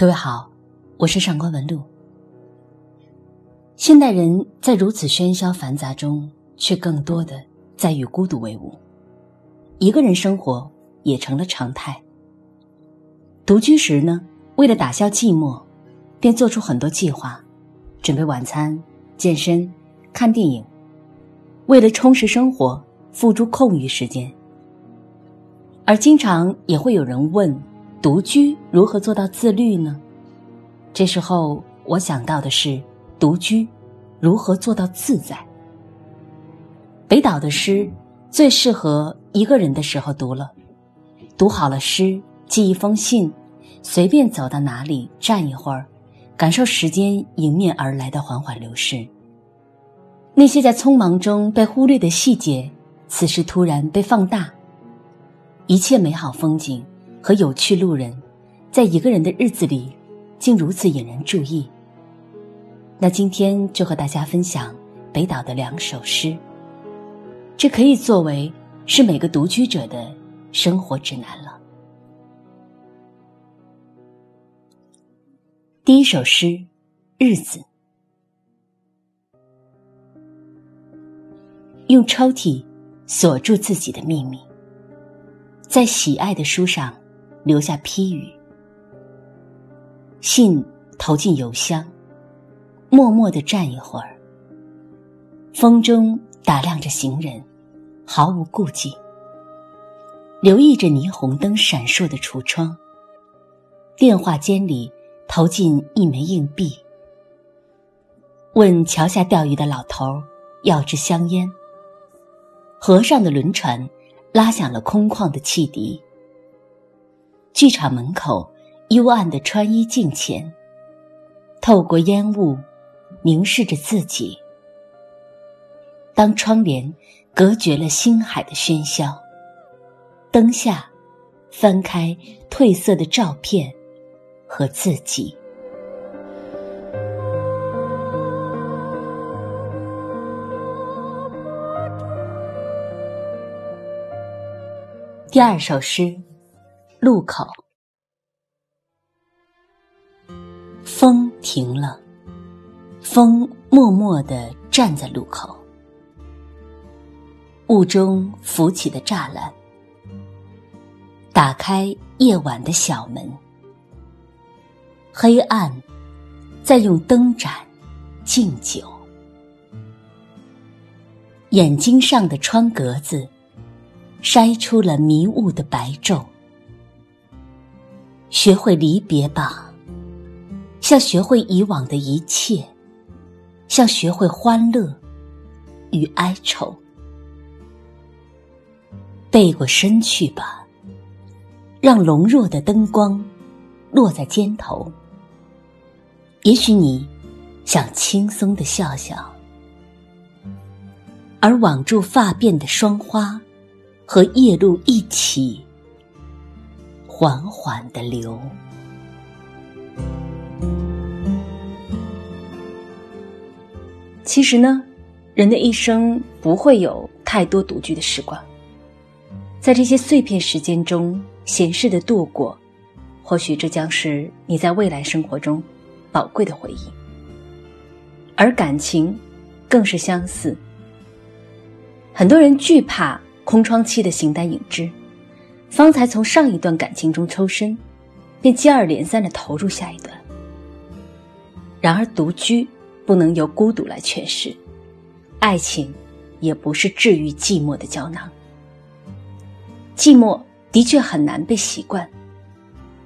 各位好，我是上官文露。现代人在如此喧嚣繁杂中，却更多的在与孤独为伍，一个人生活也成了常态。独居时呢，为了打消寂寞，便做出很多计划，准备晚餐、健身、看电影，为了充实生活，付诸空余时间。而经常也会有人问。独居如何做到自律呢？这时候我想到的是，独居如何做到自在。北岛的诗最适合一个人的时候读了，读好了诗，寄一封信，随便走到哪里站一会儿，感受时间迎面而来的缓缓流逝。那些在匆忙中被忽略的细节，此时突然被放大，一切美好风景。和有趣路人，在一个人的日子里，竟如此引人注意。那今天就和大家分享北岛的两首诗，这可以作为是每个独居者的生活指南了。第一首诗，《日子》，用抽屉锁住自己的秘密，在喜爱的书上。留下批语，信投进邮箱，默默的站一会儿。风中打量着行人，毫无顾忌，留意着霓虹灯闪烁的橱窗。电话间里投进一枚硬币，问桥下钓鱼的老头要支香烟。河上的轮船拉响了空旷的汽笛。剧场门口，幽暗的穿衣镜前，透过烟雾，凝视着自己。当窗帘隔绝了星海的喧嚣，灯下，翻开褪色的照片和自己。第二首诗。路口，风停了，风默默的站在路口。雾中浮起的栅栏，打开夜晚的小门。黑暗在用灯盏敬酒，眼睛上的窗格子筛出了迷雾的白昼。学会离别吧，像学会以往的一切，像学会欢乐与哀愁。背过身去吧，让笼弱的灯光落在肩头。也许你想轻松的笑笑，而网住发辫的霜花和夜露一起。缓缓的流。其实呢，人的一生不会有太多独居的时光，在这些碎片时间中闲适的度过，或许这将是你在未来生活中宝贵的回忆。而感情更是相似，很多人惧怕空窗期的形单影只。方才从上一段感情中抽身，便接二连三的投入下一段。然而独居不能由孤独来诠释，爱情也不是治愈寂寞的胶囊。寂寞的确很难被习惯，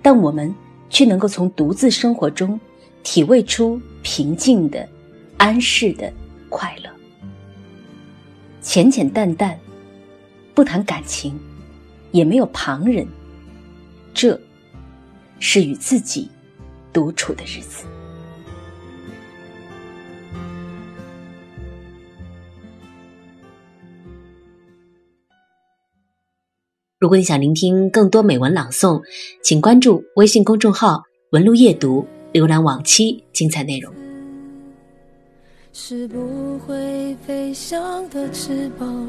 但我们却能够从独自生活中体味出平静的、安适的快乐。浅浅淡淡，不谈感情。也没有旁人，这是与自己独处的日子。如果你想聆听更多美文朗诵，请关注微信公众号“文路夜读”，浏览往期精彩内容。是不会飞翔的翅膀，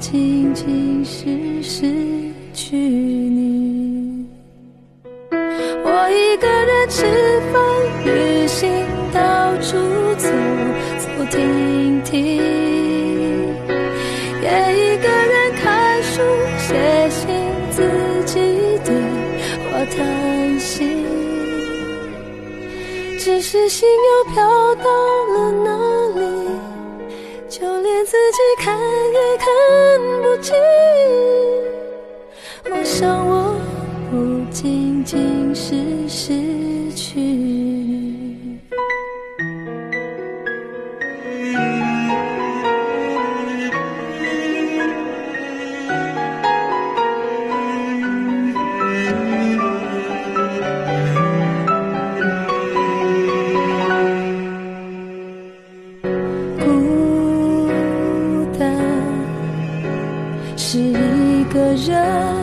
仅仅是失去你，我一个人吃饭、旅行、到处走走停停，也一个人看书、写信，自己对话谈心。只是心又飘到了哪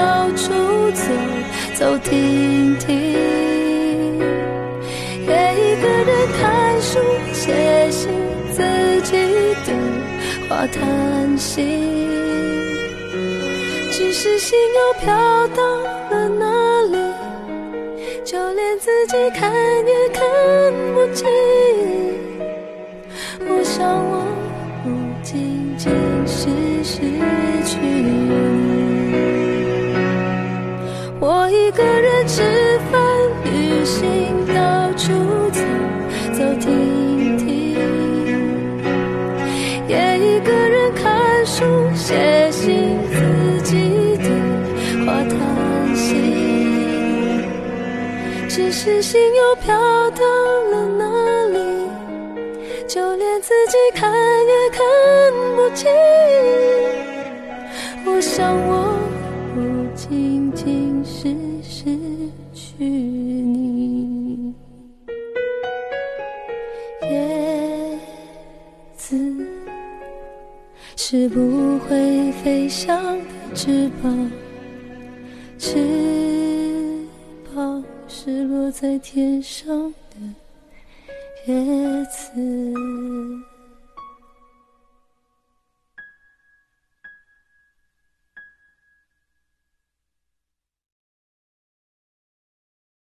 到处走走停停，也一个人看书、写信，自己对话谈心。只是心又飘到了哪里？就连自己看也看不清。书、写信，自己对话谈心。只是心又飘到了哪里？就连自己看也看不清。我想我不仅仅是像的翅膀，翅膀是落在天上的。叶子。